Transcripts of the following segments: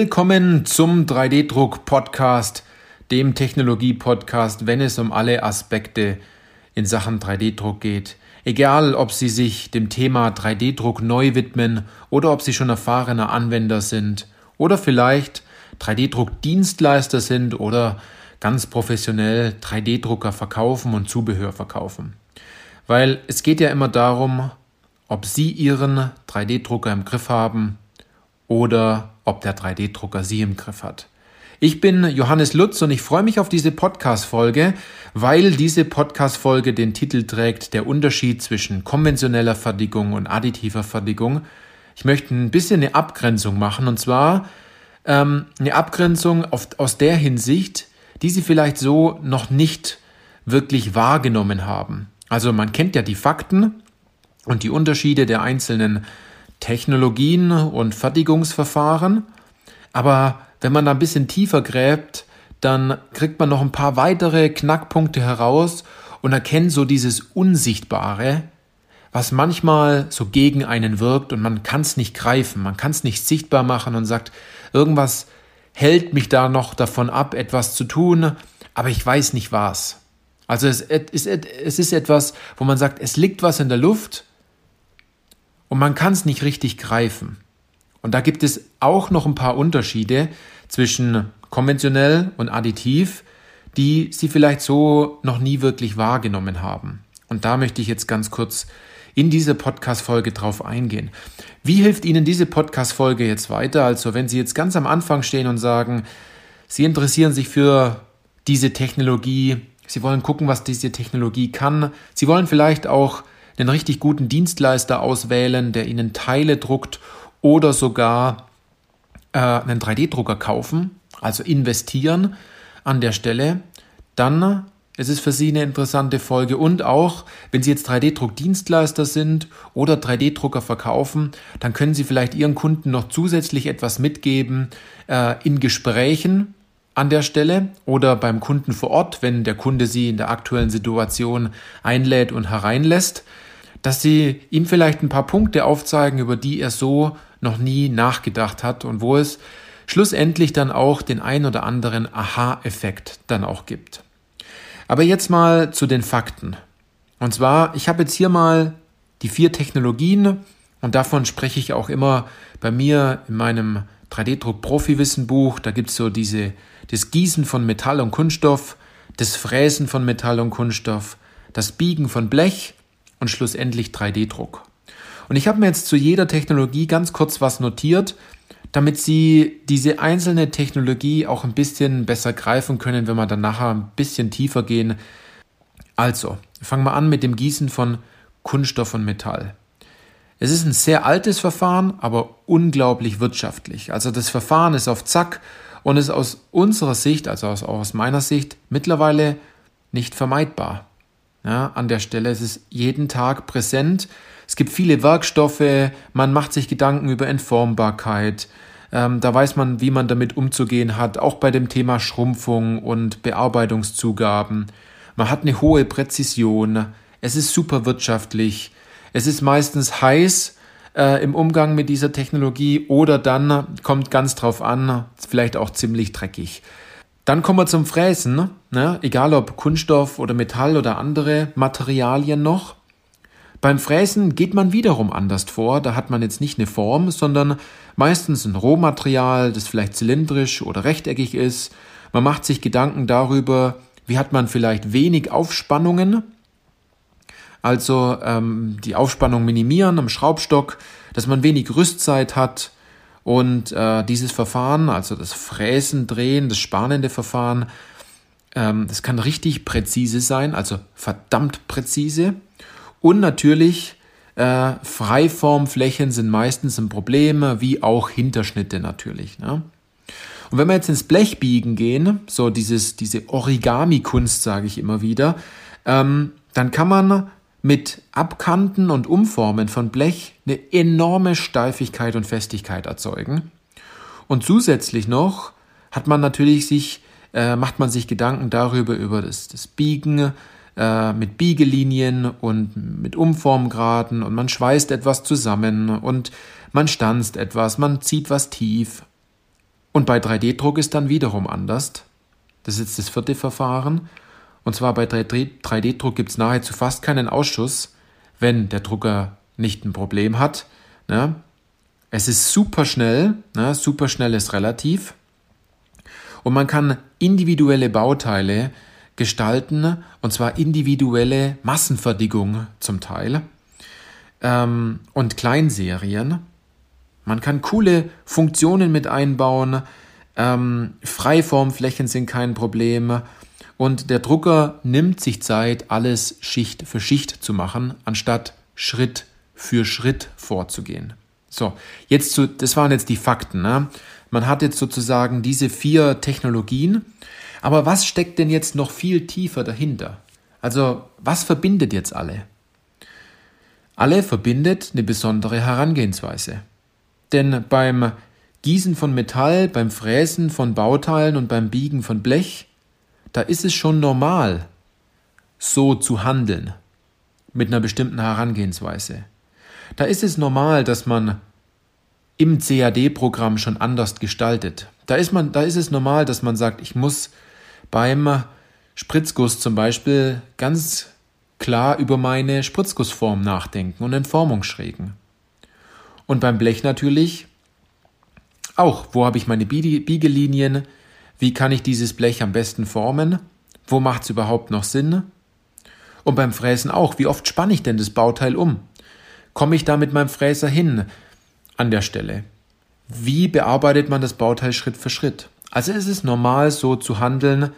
Willkommen zum 3D-Druck-Podcast, dem Technologie-Podcast, wenn es um alle Aspekte in Sachen 3D-Druck geht. Egal, ob Sie sich dem Thema 3D-Druck neu widmen oder ob Sie schon erfahrener Anwender sind oder vielleicht 3D-Druck-Dienstleister sind oder ganz professionell 3D-Drucker verkaufen und Zubehör verkaufen. Weil es geht ja immer darum, ob Sie Ihren 3D-Drucker im Griff haben oder ob der 3D-Drucker Sie im Griff hat. Ich bin Johannes Lutz und ich freue mich auf diese Podcast-Folge, weil diese Podcast-Folge den Titel trägt Der Unterschied zwischen konventioneller Fertigung und additiver Fertigung. Ich möchte ein bisschen eine Abgrenzung machen und zwar ähm, eine Abgrenzung auf, aus der Hinsicht, die Sie vielleicht so noch nicht wirklich wahrgenommen haben. Also man kennt ja die Fakten und die Unterschiede der einzelnen Technologien und Fertigungsverfahren. Aber wenn man da ein bisschen tiefer gräbt, dann kriegt man noch ein paar weitere Knackpunkte heraus und erkennt so dieses Unsichtbare, was manchmal so gegen einen wirkt und man kann es nicht greifen, man kann es nicht sichtbar machen und sagt, irgendwas hält mich da noch davon ab, etwas zu tun, aber ich weiß nicht was. Also es ist, etwas, wo man sagt, es liegt was in der Luft, und man kann es nicht richtig greifen. Und da gibt es auch noch ein paar Unterschiede zwischen konventionell und additiv, die Sie vielleicht so noch nie wirklich wahrgenommen haben. Und da möchte ich jetzt ganz kurz in dieser Podcast-Folge drauf eingehen. Wie hilft Ihnen diese Podcast-Folge jetzt weiter? Also, wenn Sie jetzt ganz am Anfang stehen und sagen, Sie interessieren sich für diese Technologie, Sie wollen gucken, was diese Technologie kann, Sie wollen vielleicht auch einen richtig guten Dienstleister auswählen, der Ihnen Teile druckt oder sogar äh, einen 3D-Drucker kaufen, also investieren an der Stelle, dann ist es für Sie eine interessante Folge. Und auch, wenn Sie jetzt 3D-Druck-Dienstleister sind oder 3D-Drucker verkaufen, dann können Sie vielleicht Ihren Kunden noch zusätzlich etwas mitgeben äh, in Gesprächen an der Stelle oder beim Kunden vor Ort, wenn der Kunde Sie in der aktuellen Situation einlädt und hereinlässt dass sie ihm vielleicht ein paar Punkte aufzeigen, über die er so noch nie nachgedacht hat und wo es schlussendlich dann auch den ein oder anderen Aha-Effekt dann auch gibt. Aber jetzt mal zu den Fakten. Und zwar, ich habe jetzt hier mal die vier Technologien und davon spreche ich auch immer bei mir in meinem 3D-Druck-Profi-Wissen-Buch. Da gibt es so diese, das Gießen von Metall und Kunststoff, das Fräsen von Metall und Kunststoff, das Biegen von Blech und schlussendlich 3D-Druck. Und ich habe mir jetzt zu jeder Technologie ganz kurz was notiert, damit Sie diese einzelne Technologie auch ein bisschen besser greifen können, wenn wir dann nachher ein bisschen tiefer gehen. Also, fangen wir an mit dem Gießen von Kunststoff und Metall. Es ist ein sehr altes Verfahren, aber unglaublich wirtschaftlich. Also das Verfahren ist auf Zack und ist aus unserer Sicht, also aus, aus meiner Sicht, mittlerweile nicht vermeidbar. Ja, an der Stelle ist es jeden Tag präsent. Es gibt viele Werkstoffe, man macht sich Gedanken über Entformbarkeit. Ähm, da weiß man, wie man damit umzugehen hat, auch bei dem Thema Schrumpfung und Bearbeitungszugaben. Man hat eine hohe Präzision. Es ist super wirtschaftlich. Es ist meistens heiß äh, im Umgang mit dieser Technologie oder dann kommt ganz drauf an, vielleicht auch ziemlich dreckig. Dann kommen wir zum Fräsen, ne? egal ob Kunststoff oder Metall oder andere Materialien noch. Beim Fräsen geht man wiederum anders vor. Da hat man jetzt nicht eine Form, sondern meistens ein Rohmaterial, das vielleicht zylindrisch oder rechteckig ist. Man macht sich Gedanken darüber, wie hat man vielleicht wenig Aufspannungen, also ähm, die Aufspannung minimieren am Schraubstock, dass man wenig Rüstzeit hat, und äh, dieses Verfahren, also das Fräsen, Drehen, das spanende Verfahren, ähm, das kann richtig präzise sein, also verdammt präzise. Und natürlich, äh, Freiformflächen sind meistens ein Problem, wie auch Hinterschnitte natürlich. Ne? Und wenn wir jetzt ins Blechbiegen gehen, so dieses, diese Origami-Kunst, sage ich immer wieder, ähm, dann kann man mit Abkanten und Umformen von Blech eine enorme Steifigkeit und Festigkeit erzeugen. Und zusätzlich noch hat man natürlich sich, äh, macht man sich Gedanken darüber, über das, das Biegen äh, mit Biegelinien und mit Umformgraden und man schweißt etwas zusammen und man stanzt etwas, man zieht was tief. Und bei 3D-Druck ist dann wiederum anders. Das ist jetzt das vierte Verfahren. Und zwar bei 3D-Druck gibt es nahezu fast keinen Ausschuss, wenn der Drucker nicht ein Problem hat. Ne? Es ist super schnell, ne? super schnell ist relativ. Und man kann individuelle Bauteile gestalten, und zwar individuelle Massenfertigung zum Teil ähm, und Kleinserien. Man kann coole Funktionen mit einbauen. Ähm, Freiformflächen sind kein Problem. Und der Drucker nimmt sich Zeit, alles Schicht für Schicht zu machen, anstatt Schritt für Schritt vorzugehen. So, jetzt zu, das waren jetzt die Fakten. Ne? Man hat jetzt sozusagen diese vier Technologien. Aber was steckt denn jetzt noch viel tiefer dahinter? Also, was verbindet jetzt alle? Alle verbindet eine besondere Herangehensweise. Denn beim Gießen von Metall, beim Fräsen von Bauteilen und beim Biegen von Blech, da ist es schon normal, so zu handeln, mit einer bestimmten Herangehensweise. Da ist es normal, dass man im CAD-Programm schon anders gestaltet. Da ist, man, da ist es normal, dass man sagt, ich muss beim Spritzguss zum Beispiel ganz klar über meine Spritzgussform nachdenken und Entformungsschrägen. Und beim Blech natürlich auch, wo habe ich meine Biegelinien, wie kann ich dieses Blech am besten formen, wo macht es überhaupt noch Sinn? Und beim Fräsen auch, wie oft spanne ich denn das Bauteil um? Komme ich da mit meinem Fräser hin an der Stelle? Wie bearbeitet man das Bauteil Schritt für Schritt? Also ist es normal so zu handeln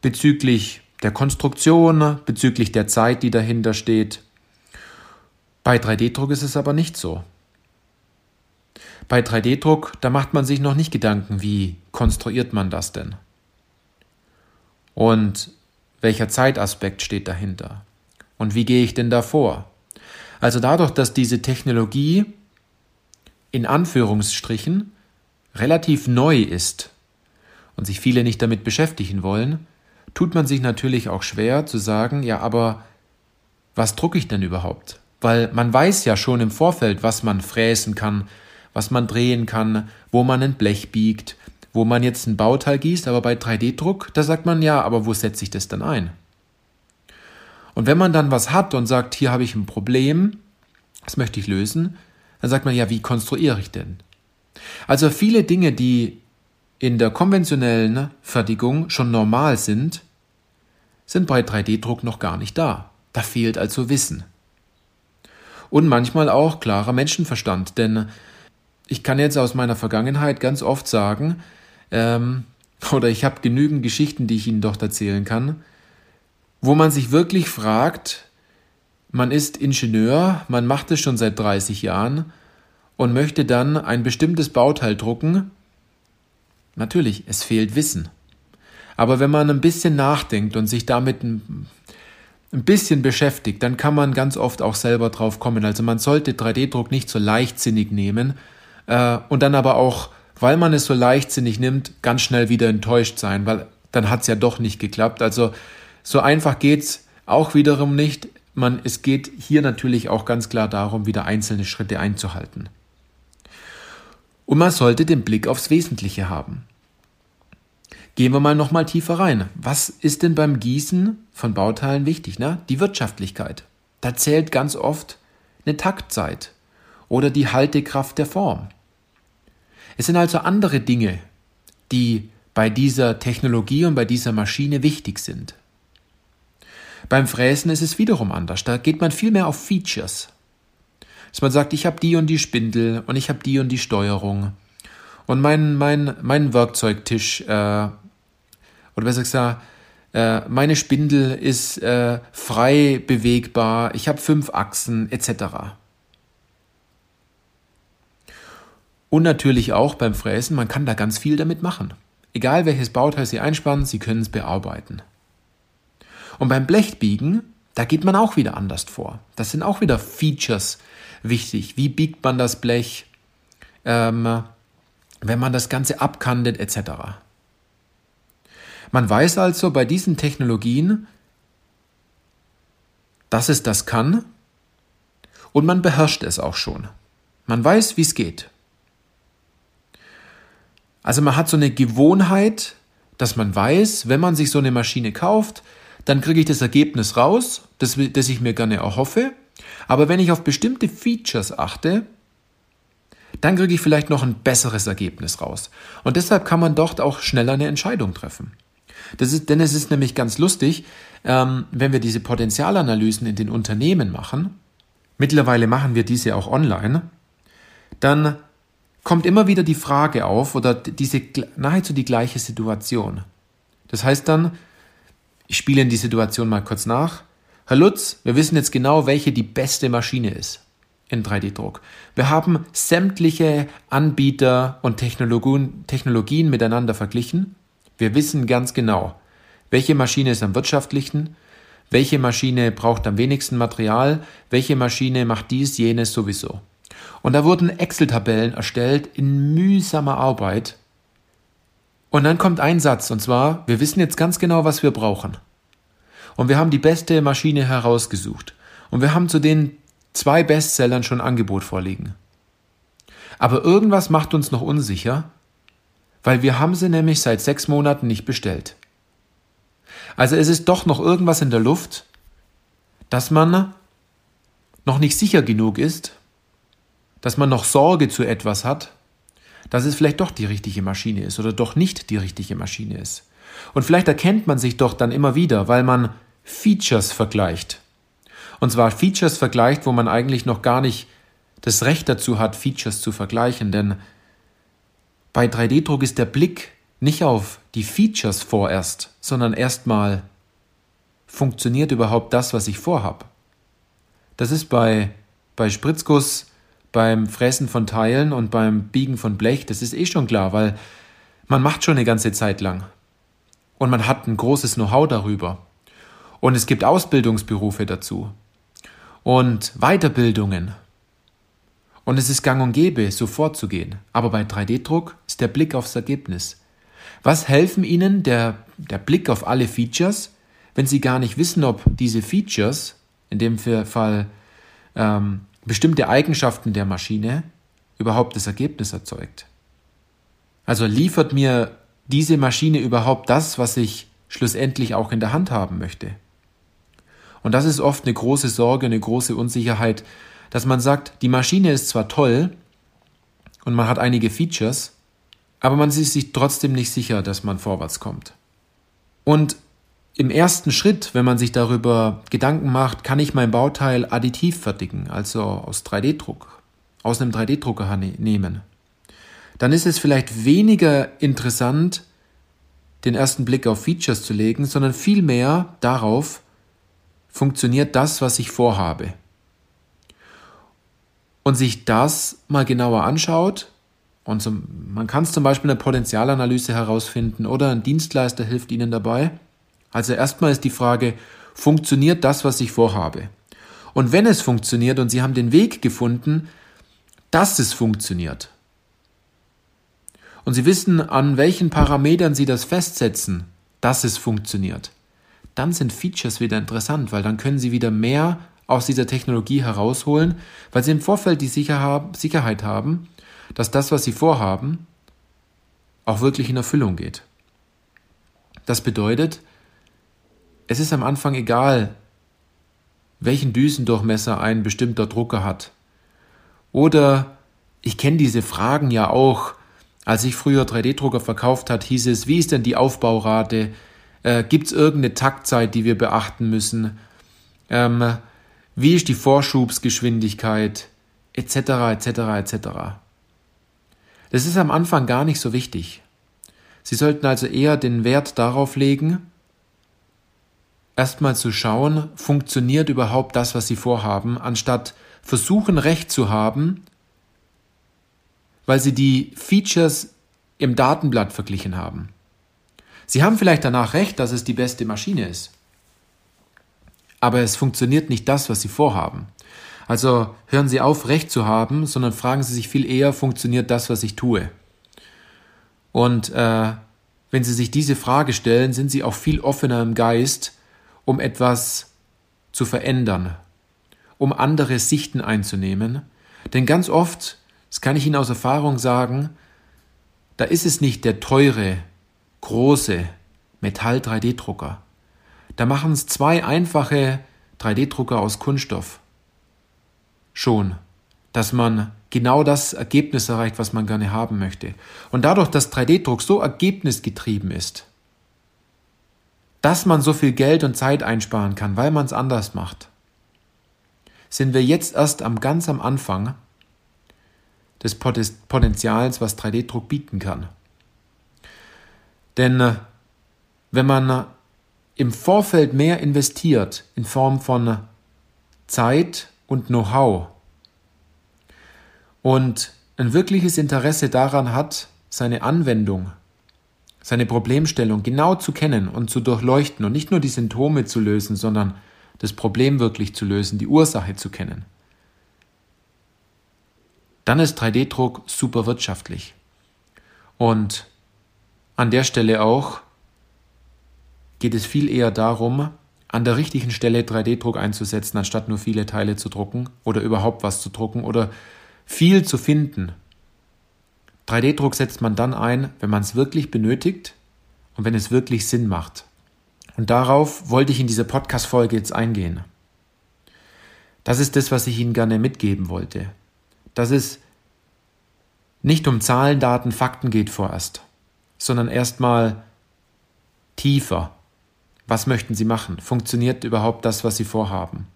bezüglich der Konstruktion, bezüglich der Zeit, die dahinter steht. Bei 3D-Druck ist es aber nicht so. Bei 3D-Druck, da macht man sich noch nicht Gedanken, wie konstruiert man das denn? Und welcher Zeitaspekt steht dahinter? Und wie gehe ich denn davor? Also dadurch, dass diese Technologie in Anführungsstrichen relativ neu ist und sich viele nicht damit beschäftigen wollen, tut man sich natürlich auch schwer zu sagen, ja, aber was drucke ich denn überhaupt? Weil man weiß ja schon im Vorfeld, was man fräsen kann, was man drehen kann, wo man ein Blech biegt, wo man jetzt ein Bauteil gießt, aber bei 3D-Druck, da sagt man ja, aber wo setze ich das dann ein? Und wenn man dann was hat und sagt, hier habe ich ein Problem, das möchte ich lösen, dann sagt man ja, wie konstruiere ich denn? Also viele Dinge, die in der konventionellen Fertigung schon normal sind, sind bei 3D-Druck noch gar nicht da. Da fehlt also Wissen. Und manchmal auch klarer Menschenverstand, denn ich kann jetzt aus meiner Vergangenheit ganz oft sagen, ähm, oder ich habe genügend Geschichten, die ich Ihnen dort erzählen kann, wo man sich wirklich fragt, man ist Ingenieur, man macht es schon seit 30 Jahren und möchte dann ein bestimmtes Bauteil drucken, Natürlich, es fehlt Wissen. Aber wenn man ein bisschen nachdenkt und sich damit ein, ein bisschen beschäftigt, dann kann man ganz oft auch selber drauf kommen. Also man sollte 3D-Druck nicht so leichtsinnig nehmen äh, und dann aber auch, weil man es so leichtsinnig nimmt, ganz schnell wieder enttäuscht sein, weil dann hat es ja doch nicht geklappt. Also so einfach geht's auch wiederum nicht. Man, es geht hier natürlich auch ganz klar darum, wieder einzelne Schritte einzuhalten. Und man sollte den Blick aufs Wesentliche haben. Gehen wir mal noch mal tiefer rein. Was ist denn beim Gießen von Bauteilen wichtig? Ne? Die Wirtschaftlichkeit. Da zählt ganz oft eine Taktzeit oder die Haltekraft der Form. Es sind also andere Dinge, die bei dieser Technologie und bei dieser Maschine wichtig sind. Beim Fräsen ist es wiederum anders. Da geht man viel mehr auf Features dass man sagt, ich habe die und die Spindel und ich habe die und die Steuerung und mein, mein, mein Werkzeugtisch äh, oder besser gesagt, äh, meine Spindel ist äh, frei bewegbar, ich habe fünf Achsen etc. Und natürlich auch beim Fräsen, man kann da ganz viel damit machen. Egal welches Bauteil Sie einspannen, Sie können es bearbeiten. Und beim Blechbiegen, da geht man auch wieder anders vor. Das sind auch wieder Features, wichtig. Wie biegt man das Blech, ähm, wenn man das Ganze abkandet etc. Man weiß also bei diesen Technologien, dass es das kann und man beherrscht es auch schon. Man weiß, wie es geht. Also man hat so eine Gewohnheit, dass man weiß, wenn man sich so eine Maschine kauft, dann kriege ich das Ergebnis raus, das, das ich mir gerne erhoffe. Aber wenn ich auf bestimmte Features achte, dann kriege ich vielleicht noch ein besseres Ergebnis raus. Und deshalb kann man dort auch schneller eine Entscheidung treffen. Das ist, denn es ist nämlich ganz lustig, ähm, wenn wir diese Potenzialanalysen in den Unternehmen machen, mittlerweile machen wir diese auch online, dann kommt immer wieder die Frage auf oder diese nahezu die gleiche Situation. Das heißt dann, ich spiele in die Situation mal kurz nach. Herr Lutz, wir wissen jetzt genau, welche die beste Maschine ist in 3D-Druck. Wir haben sämtliche Anbieter und Technologien, Technologien miteinander verglichen. Wir wissen ganz genau, welche Maschine ist am wirtschaftlichsten, welche Maschine braucht am wenigsten Material, welche Maschine macht dies, jenes sowieso. Und da wurden Excel-Tabellen erstellt in mühsamer Arbeit. Und dann kommt ein Satz, und zwar, wir wissen jetzt ganz genau, was wir brauchen. Und wir haben die beste Maschine herausgesucht. Und wir haben zu den zwei Bestsellern schon Angebot vorliegen. Aber irgendwas macht uns noch unsicher, weil wir haben sie nämlich seit sechs Monaten nicht bestellt. Also es ist doch noch irgendwas in der Luft, dass man noch nicht sicher genug ist, dass man noch Sorge zu etwas hat, dass es vielleicht doch die richtige Maschine ist oder doch nicht die richtige Maschine ist. Und vielleicht erkennt man sich doch dann immer wieder, weil man Features vergleicht. Und zwar Features vergleicht, wo man eigentlich noch gar nicht das Recht dazu hat, Features zu vergleichen, denn bei 3D-Druck ist der Blick nicht auf die Features vorerst, sondern erstmal funktioniert überhaupt das, was ich vorhab. Das ist bei, bei Spritzguss beim Fräsen von Teilen und beim Biegen von Blech, das ist eh schon klar, weil man macht schon eine ganze Zeit lang. Und man hat ein großes Know-how darüber. Und es gibt Ausbildungsberufe dazu. Und Weiterbildungen. Und es ist gang und gäbe, so vorzugehen. Aber bei 3D-Druck ist der Blick aufs Ergebnis. Was helfen Ihnen der, der Blick auf alle Features, wenn Sie gar nicht wissen, ob diese Features, in dem Fall ähm, bestimmte Eigenschaften der Maschine überhaupt das Ergebnis erzeugt. Also liefert mir diese Maschine überhaupt das, was ich schlussendlich auch in der Hand haben möchte. Und das ist oft eine große Sorge, eine große Unsicherheit, dass man sagt, die Maschine ist zwar toll und man hat einige Features, aber man ist sich trotzdem nicht sicher, dass man vorwärts kommt. Und im ersten Schritt, wenn man sich darüber Gedanken macht, kann ich mein Bauteil additiv fertigen, also aus 3D-Druck, aus einem 3D-Drucker ne-, nehmen, dann ist es vielleicht weniger interessant, den ersten Blick auf Features zu legen, sondern vielmehr darauf, funktioniert das, was ich vorhabe. Und sich das mal genauer anschaut, und zum, man kann es zum Beispiel in der Potenzialanalyse herausfinden oder ein Dienstleister hilft Ihnen dabei, also erstmal ist die Frage, funktioniert das, was ich vorhabe? Und wenn es funktioniert und Sie haben den Weg gefunden, dass es funktioniert, und Sie wissen, an welchen Parametern Sie das festsetzen, dass es funktioniert, dann sind Features wieder interessant, weil dann können Sie wieder mehr aus dieser Technologie herausholen, weil Sie im Vorfeld die Sicherheit haben, dass das, was Sie vorhaben, auch wirklich in Erfüllung geht. Das bedeutet, es ist am Anfang egal, welchen Düsendurchmesser ein bestimmter Drucker hat. Oder ich kenne diese Fragen ja auch. Als ich früher 3D-Drucker verkauft hat, hieß es, wie ist denn die Aufbaurate? Äh, Gibt es irgendeine Taktzeit, die wir beachten müssen? Ähm, wie ist die Vorschubsgeschwindigkeit? Etc. etc. etc. Das ist am Anfang gar nicht so wichtig. Sie sollten also eher den Wert darauf legen, erstmal zu schauen, funktioniert überhaupt das, was sie vorhaben, anstatt versuchen, Recht zu haben, weil sie die Features im Datenblatt verglichen haben. Sie haben vielleicht danach recht, dass es die beste Maschine ist. Aber es funktioniert nicht das, was Sie vorhaben. Also hören Sie auf, Recht zu haben, sondern fragen Sie sich viel eher, funktioniert das, was ich tue? Und äh, wenn Sie sich diese Frage stellen, sind Sie auch viel offener im Geist, um etwas zu verändern, um andere Sichten einzunehmen. Denn ganz oft, das kann ich Ihnen aus Erfahrung sagen, da ist es nicht der teure, große Metall-3D-Drucker. Da machen es zwei einfache 3D-Drucker aus Kunststoff. Schon, dass man genau das Ergebnis erreicht, was man gerne haben möchte. Und dadurch, dass 3D-Druck so ergebnisgetrieben ist, dass man so viel Geld und Zeit einsparen kann, weil man es anders macht, sind wir jetzt erst am ganz am Anfang des Potenzials, was 3D-Druck bieten kann. Denn äh, wenn man im Vorfeld mehr investiert in Form von Zeit und Know-how und ein wirkliches Interesse daran hat, seine Anwendung, seine Problemstellung genau zu kennen und zu durchleuchten und nicht nur die Symptome zu lösen, sondern das Problem wirklich zu lösen, die Ursache zu kennen, dann ist 3D-Druck super wirtschaftlich. Und an der Stelle auch geht es viel eher darum, an der richtigen Stelle 3D-Druck einzusetzen, anstatt nur viele Teile zu drucken oder überhaupt was zu drucken oder viel zu finden. 3D-Druck setzt man dann ein, wenn man es wirklich benötigt und wenn es wirklich Sinn macht. Und darauf wollte ich in dieser Podcast-Folge jetzt eingehen. Das ist das, was ich Ihnen gerne mitgeben wollte. Dass es nicht um Zahlen, Daten, Fakten geht vorerst, sondern erstmal tiefer. Was möchten Sie machen? Funktioniert überhaupt das, was Sie vorhaben?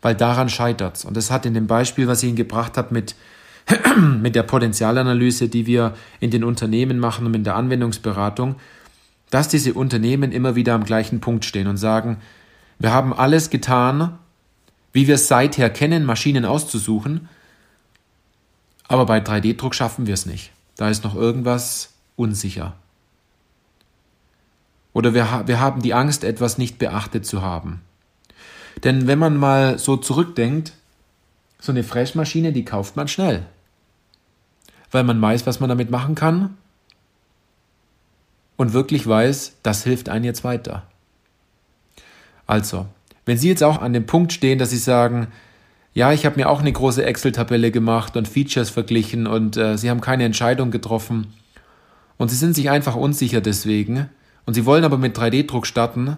Weil daran scheitert's. Und das hat in dem Beispiel, was ich Ihnen gebracht habe mit, mit der Potenzialanalyse, die wir in den Unternehmen machen und in der Anwendungsberatung, dass diese Unternehmen immer wieder am gleichen Punkt stehen und sagen, wir haben alles getan, wie wir es seither kennen, Maschinen auszusuchen, aber bei 3D-Druck schaffen wir es nicht. Da ist noch irgendwas unsicher. Oder wir, wir haben die Angst, etwas nicht beachtet zu haben. Denn wenn man mal so zurückdenkt, so eine Fräsmaschine, die kauft man schnell. Weil man weiß, was man damit machen kann und wirklich weiß, das hilft einem jetzt weiter. Also, wenn Sie jetzt auch an dem Punkt stehen, dass Sie sagen, ja, ich habe mir auch eine große Excel-Tabelle gemacht und Features verglichen und äh, Sie haben keine Entscheidung getroffen und Sie sind sich einfach unsicher deswegen und Sie wollen aber mit 3D-Druck starten,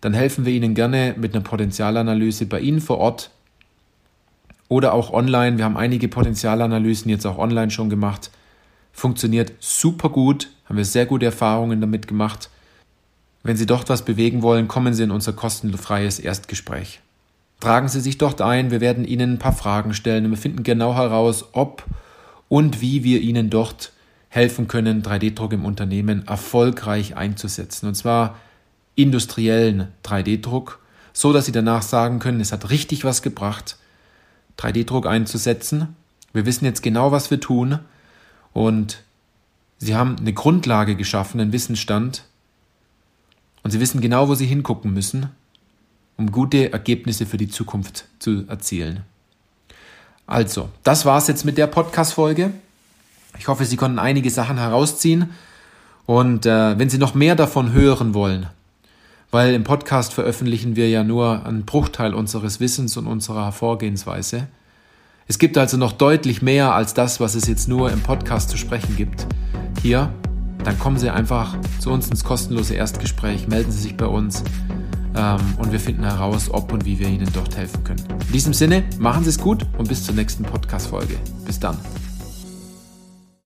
dann helfen wir Ihnen gerne mit einer Potenzialanalyse bei Ihnen vor Ort oder auch online. Wir haben einige Potenzialanalysen jetzt auch online schon gemacht. Funktioniert super gut, haben wir sehr gute Erfahrungen damit gemacht. Wenn Sie dort was bewegen wollen, kommen Sie in unser kostenfreies Erstgespräch. Tragen Sie sich dort ein, wir werden Ihnen ein paar Fragen stellen und wir finden genau heraus, ob und wie wir Ihnen dort helfen können, 3D-Druck im Unternehmen erfolgreich einzusetzen. Und zwar industriellen 3D-Druck, so dass Sie danach sagen können, es hat richtig was gebracht, 3D-Druck einzusetzen. Wir wissen jetzt genau, was wir tun und Sie haben eine Grundlage geschaffen, einen Wissensstand und Sie wissen genau, wo Sie hingucken müssen, um gute Ergebnisse für die Zukunft zu erzielen. Also, das war's jetzt mit der Podcast-Folge. Ich hoffe, Sie konnten einige Sachen herausziehen. Und äh, wenn Sie noch mehr davon hören wollen, weil im Podcast veröffentlichen wir ja nur einen Bruchteil unseres Wissens und unserer Vorgehensweise. Es gibt also noch deutlich mehr als das, was es jetzt nur im Podcast zu sprechen gibt hier, dann kommen Sie einfach zu uns ins kostenlose Erstgespräch, melden Sie sich bei uns ähm, und wir finden heraus, ob und wie wir Ihnen dort helfen können. In diesem Sinne, machen Sie es gut und bis zur nächsten Podcast-Folge. Bis dann.